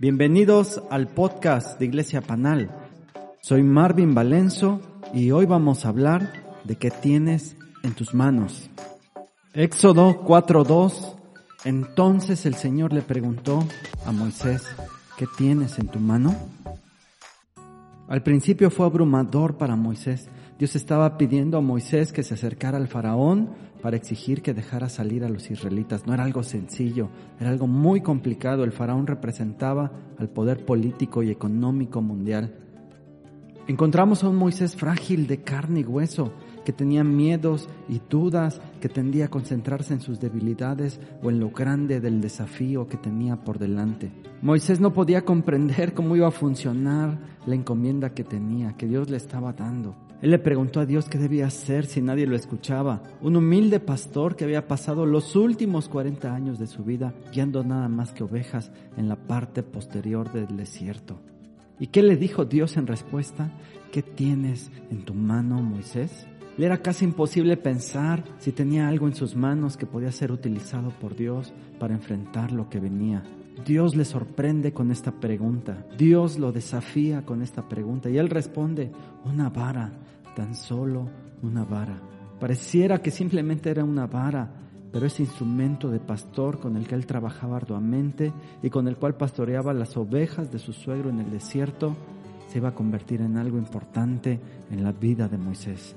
Bienvenidos al podcast de Iglesia Panal. Soy Marvin Valenzo y hoy vamos a hablar de qué tienes en tus manos. Éxodo 4.2 Entonces el Señor le preguntó a Moisés, ¿qué tienes en tu mano? Al principio fue abrumador para Moisés. Dios estaba pidiendo a Moisés que se acercara al faraón para exigir que dejara salir a los israelitas. No era algo sencillo, era algo muy complicado. El faraón representaba al poder político y económico mundial. Encontramos a un Moisés frágil de carne y hueso, que tenía miedos y dudas, que tendía a concentrarse en sus debilidades o en lo grande del desafío que tenía por delante. Moisés no podía comprender cómo iba a funcionar la encomienda que tenía, que Dios le estaba dando. Él le preguntó a Dios qué debía hacer si nadie lo escuchaba. Un humilde pastor que había pasado los últimos 40 años de su vida guiando nada más que ovejas en la parte posterior del desierto. ¿Y qué le dijo Dios en respuesta? ¿Qué tienes en tu mano, Moisés? Le era casi imposible pensar si tenía algo en sus manos que podía ser utilizado por Dios para enfrentar lo que venía. Dios le sorprende con esta pregunta. Dios lo desafía con esta pregunta. Y él responde, una vara, tan solo una vara. Pareciera que simplemente era una vara, pero ese instrumento de pastor con el que él trabajaba arduamente y con el cual pastoreaba las ovejas de su suegro en el desierto, se iba a convertir en algo importante en la vida de Moisés.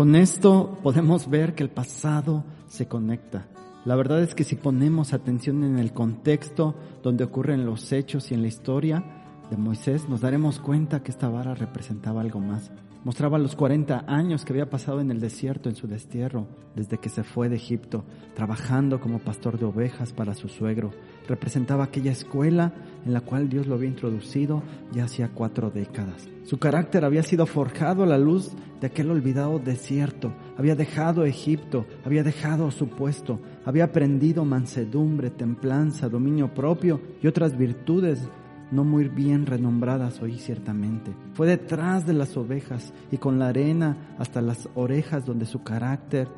Con esto podemos ver que el pasado se conecta. La verdad es que si ponemos atención en el contexto donde ocurren los hechos y en la historia de Moisés, nos daremos cuenta que esta vara representaba algo más. Mostraba los 40 años que había pasado en el desierto en su destierro, desde que se fue de Egipto, trabajando como pastor de ovejas para su suegro. Representaba aquella escuela en la cual Dios lo había introducido ya hacía cuatro décadas. Su carácter había sido forjado a la luz de aquel olvidado desierto. Había dejado Egipto, había dejado su puesto, había aprendido mansedumbre, templanza, dominio propio y otras virtudes no muy bien renombradas hoy ciertamente. Fue detrás de las ovejas y con la arena hasta las orejas donde su carácter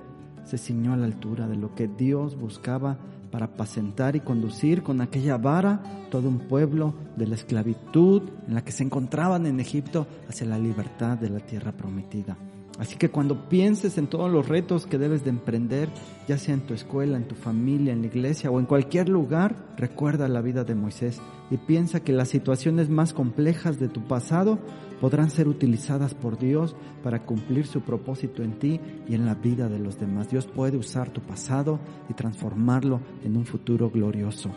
se ciñó a la altura de lo que Dios buscaba para apacentar y conducir con aquella vara todo un pueblo de la esclavitud en la que se encontraban en Egipto hacia la libertad de la tierra prometida. Así que cuando pienses en todos los retos que debes de emprender, ya sea en tu escuela, en tu familia, en la iglesia o en cualquier lugar, recuerda la vida de Moisés y piensa que las situaciones más complejas de tu pasado podrán ser utilizadas por Dios para cumplir su propósito en ti y en la vida de los demás. Dios puede usar tu pasado y transformarlo en un futuro glorioso.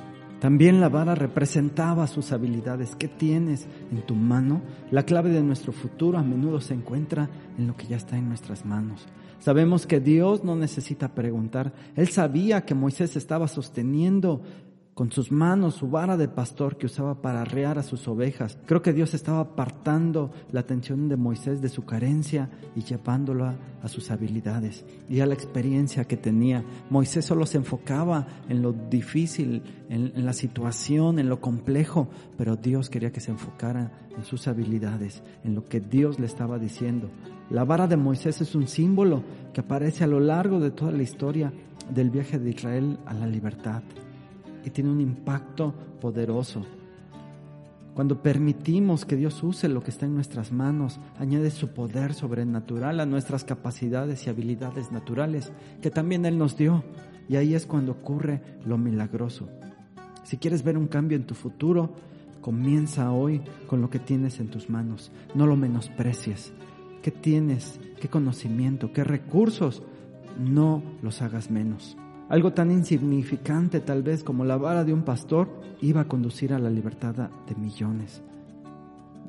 También la vara representaba sus habilidades. ¿Qué tienes en tu mano? La clave de nuestro futuro a menudo se encuentra en lo que ya está en nuestras manos. Sabemos que Dios no necesita preguntar. Él sabía que Moisés estaba sosteniendo con sus manos su vara de pastor que usaba para arrear a sus ovejas. Creo que Dios estaba apartando la atención de Moisés de su carencia y llevándola a sus habilidades y a la experiencia que tenía. Moisés solo se enfocaba en lo difícil, en, en la situación, en lo complejo, pero Dios quería que se enfocara en sus habilidades, en lo que Dios le estaba diciendo. La vara de Moisés es un símbolo que aparece a lo largo de toda la historia del viaje de Israel a la libertad y tiene un impacto poderoso. Cuando permitimos que Dios use lo que está en nuestras manos, añade su poder sobrenatural a nuestras capacidades y habilidades naturales que también Él nos dio. Y ahí es cuando ocurre lo milagroso. Si quieres ver un cambio en tu futuro, comienza hoy con lo que tienes en tus manos. No lo menosprecies. ¿Qué tienes? ¿Qué conocimiento? ¿Qué recursos? No los hagas menos. Algo tan insignificante tal vez como la vara de un pastor iba a conducir a la libertad de millones.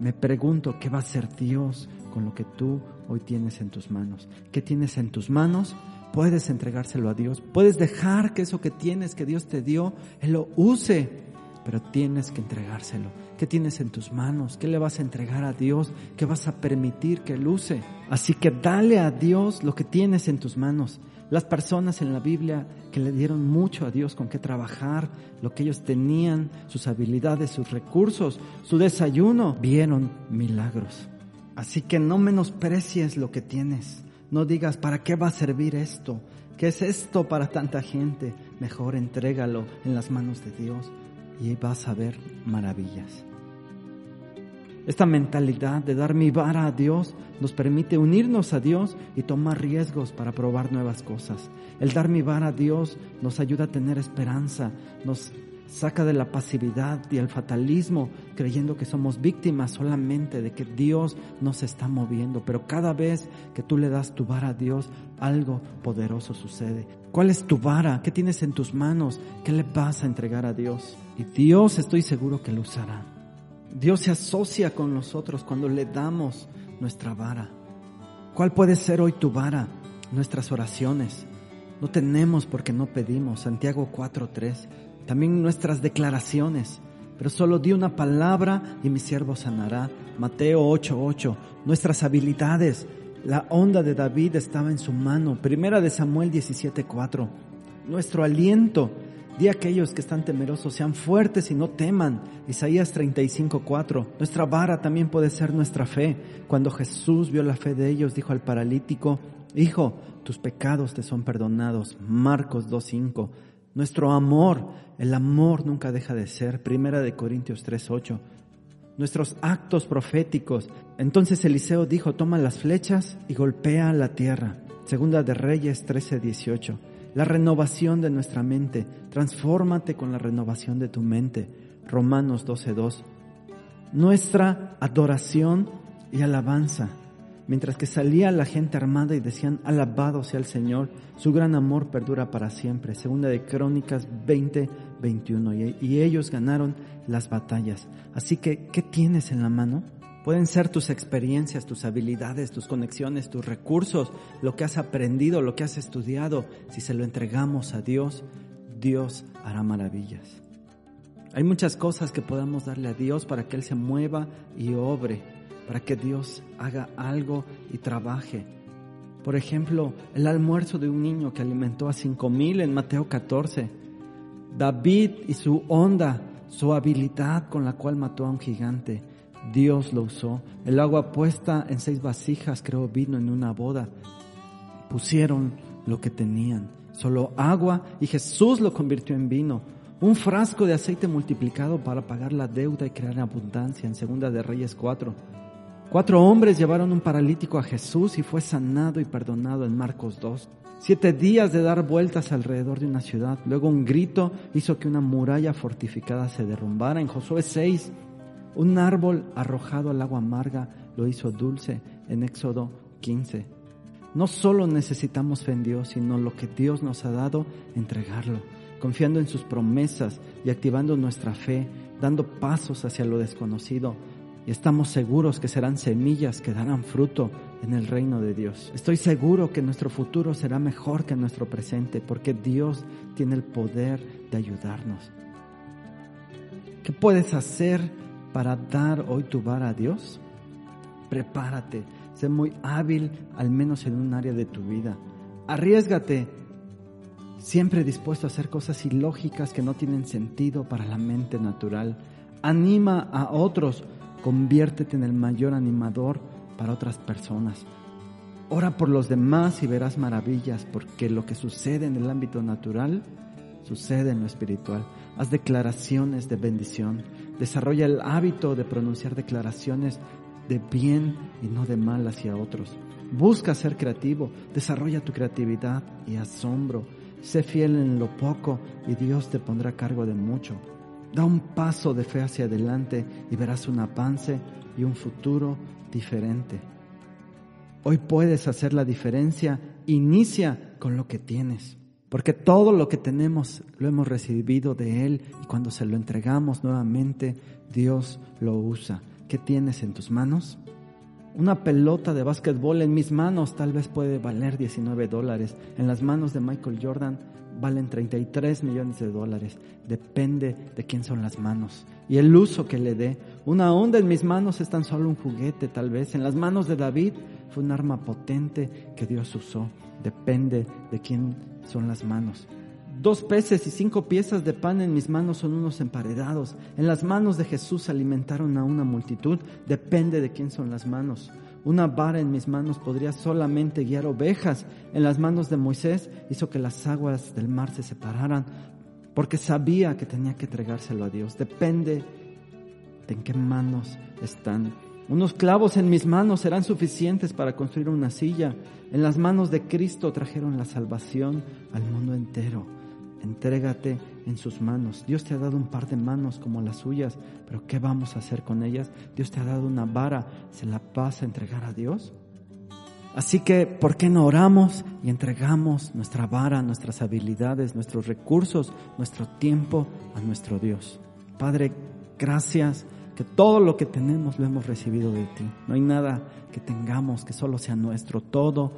Me pregunto qué va a hacer Dios con lo que tú hoy tienes en tus manos. ¿Qué tienes en tus manos? Puedes entregárselo a Dios. Puedes dejar que eso que tienes, que Dios te dio, Él lo use pero tienes que entregárselo. ¿Qué tienes en tus manos? ¿Qué le vas a entregar a Dios? ¿Qué vas a permitir que Él use? Así que dale a Dios lo que tienes en tus manos. Las personas en la Biblia que le dieron mucho a Dios con qué trabajar, lo que ellos tenían, sus habilidades, sus recursos, su desayuno, vieron milagros. Así que no menosprecies lo que tienes. No digas, ¿para qué va a servir esto? ¿Qué es esto para tanta gente? Mejor entrégalo en las manos de Dios y vas a ver maravillas. Esta mentalidad de dar mi vara a Dios nos permite unirnos a Dios y tomar riesgos para probar nuevas cosas. El dar mi vara a Dios nos ayuda a tener esperanza, nos saca de la pasividad y el fatalismo, creyendo que somos víctimas solamente de que Dios nos está moviendo. Pero cada vez que tú le das tu vara a Dios, algo poderoso sucede. ¿Cuál es tu vara? ¿Qué tienes en tus manos? ¿Qué le vas a entregar a Dios? Y Dios estoy seguro que lo usará. Dios se asocia con nosotros cuando le damos nuestra vara. ¿Cuál puede ser hoy tu vara? Nuestras oraciones. No tenemos porque no pedimos. Santiago 4.3 también nuestras declaraciones. Pero solo di una palabra y mi siervo sanará. Mateo 8:8. Nuestras habilidades. La onda de David estaba en su mano. Primera de Samuel 17:4. Nuestro aliento. Di a aquellos que están temerosos sean fuertes y no teman. Isaías 35:4. Nuestra vara también puede ser nuestra fe. Cuando Jesús vio la fe de ellos, dijo al paralítico, Hijo, tus pecados te son perdonados. Marcos 2:5 nuestro amor, el amor nunca deja de ser. Primera de Corintios 3:8. Nuestros actos proféticos. Entonces Eliseo dijo, toma las flechas y golpea la tierra. Segunda de Reyes 13:18. La renovación de nuestra mente. Transfórmate con la renovación de tu mente. Romanos 12:2. Nuestra adoración y alabanza mientras que salía la gente armada y decían, alabado sea el Señor, su gran amor perdura para siempre. Segunda de Crónicas 20, 21. Y, ellos ganaron las batallas. Así que, ¿qué tienes en la mano? Pueden ser tus experiencias, tus habilidades, tus conexiones, tus recursos, lo que has aprendido, lo que has estudiado. Si se lo entregamos a Dios, Dios hará maravillas. Hay muchas cosas que podamos darle a Dios para que Él se mueva y obre para que Dios haga algo y trabaje. Por ejemplo, el almuerzo de un niño que alimentó a cinco mil en Mateo 14. David y su onda, su habilidad con la cual mató a un gigante. Dios lo usó. El agua puesta en seis vasijas creó vino en una boda. Pusieron lo que tenían, solo agua, y Jesús lo convirtió en vino. Un frasco de aceite multiplicado para pagar la deuda y crear abundancia en Segunda de Reyes 4. Cuatro hombres llevaron un paralítico a Jesús y fue sanado y perdonado en Marcos 2. Siete días de dar vueltas alrededor de una ciudad. Luego un grito hizo que una muralla fortificada se derrumbara. En Josué 6, un árbol arrojado al agua amarga lo hizo dulce. En Éxodo 15. No solo necesitamos fe en Dios, sino lo que Dios nos ha dado, entregarlo, confiando en sus promesas y activando nuestra fe, dando pasos hacia lo desconocido y estamos seguros que serán semillas que darán fruto en el reino de Dios. Estoy seguro que nuestro futuro será mejor que nuestro presente porque Dios tiene el poder de ayudarnos. ¿Qué puedes hacer para dar hoy tu vara a Dios? Prepárate, sé muy hábil al menos en un área de tu vida. Arriesgate, siempre dispuesto a hacer cosas ilógicas que no tienen sentido para la mente natural. Anima a otros Conviértete en el mayor animador para otras personas. Ora por los demás y verás maravillas, porque lo que sucede en el ámbito natural sucede en lo espiritual. Haz declaraciones de bendición. Desarrolla el hábito de pronunciar declaraciones de bien y no de mal hacia otros. Busca ser creativo. Desarrolla tu creatividad y asombro. Sé fiel en lo poco y Dios te pondrá a cargo de mucho. Da un paso de fe hacia adelante y verás un avance y un futuro diferente. Hoy puedes hacer la diferencia. Inicia con lo que tienes. Porque todo lo que tenemos lo hemos recibido de Él y cuando se lo entregamos nuevamente, Dios lo usa. ¿Qué tienes en tus manos? Una pelota de básquetbol en mis manos tal vez puede valer 19 dólares. En las manos de Michael Jordan valen 33 millones de dólares. Depende de quién son las manos y el uso que le dé. Una onda en mis manos es tan solo un juguete tal vez. En las manos de David fue un arma potente que Dios usó. Depende de quién son las manos. Dos peces y cinco piezas de pan en mis manos son unos emparedados. En las manos de Jesús alimentaron a una multitud. Depende de quién son las manos. Una vara en mis manos podría solamente guiar ovejas. En las manos de Moisés hizo que las aguas del mar se separaran porque sabía que tenía que entregárselo a Dios. Depende de en qué manos están. Unos clavos en mis manos serán suficientes para construir una silla. En las manos de Cristo trajeron la salvación al mundo entero. Entrégate en sus manos. Dios te ha dado un par de manos como las suyas, pero ¿qué vamos a hacer con ellas? Dios te ha dado una vara, ¿se la vas a entregar a Dios? Así que, ¿por qué no oramos y entregamos nuestra vara, nuestras habilidades, nuestros recursos, nuestro tiempo a nuestro Dios? Padre, gracias que todo lo que tenemos lo hemos recibido de ti. No hay nada que tengamos que solo sea nuestro, todo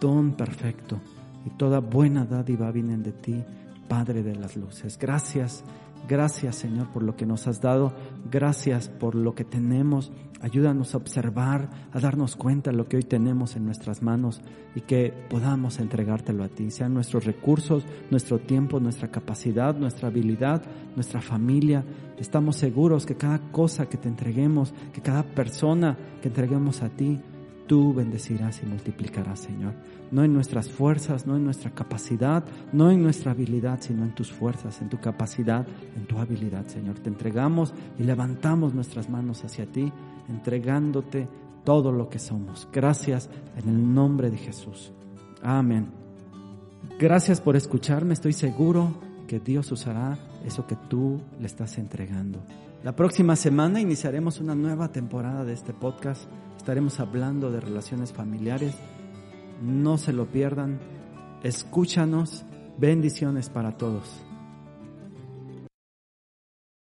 don perfecto y toda buena dádiva vienen de ti, Padre de las luces. Gracias, gracias Señor por lo que nos has dado, gracias por lo que tenemos. Ayúdanos a observar, a darnos cuenta de lo que hoy tenemos en nuestras manos y que podamos entregártelo a ti, sean nuestros recursos, nuestro tiempo, nuestra capacidad, nuestra habilidad, nuestra familia. Estamos seguros que cada cosa que te entreguemos, que cada persona que entreguemos a ti, tú bendecirás y multiplicarás, Señor. No en nuestras fuerzas, no en nuestra capacidad, no en nuestra habilidad, sino en tus fuerzas, en tu capacidad, en tu habilidad, Señor. Te entregamos y levantamos nuestras manos hacia ti, entregándote todo lo que somos. Gracias en el nombre de Jesús. Amén. Gracias por escucharme. Estoy seguro que Dios usará eso que tú le estás entregando. La próxima semana iniciaremos una nueva temporada de este podcast Estaremos hablando de relaciones familiares. No se lo pierdan. Escúchanos. Bendiciones para todos.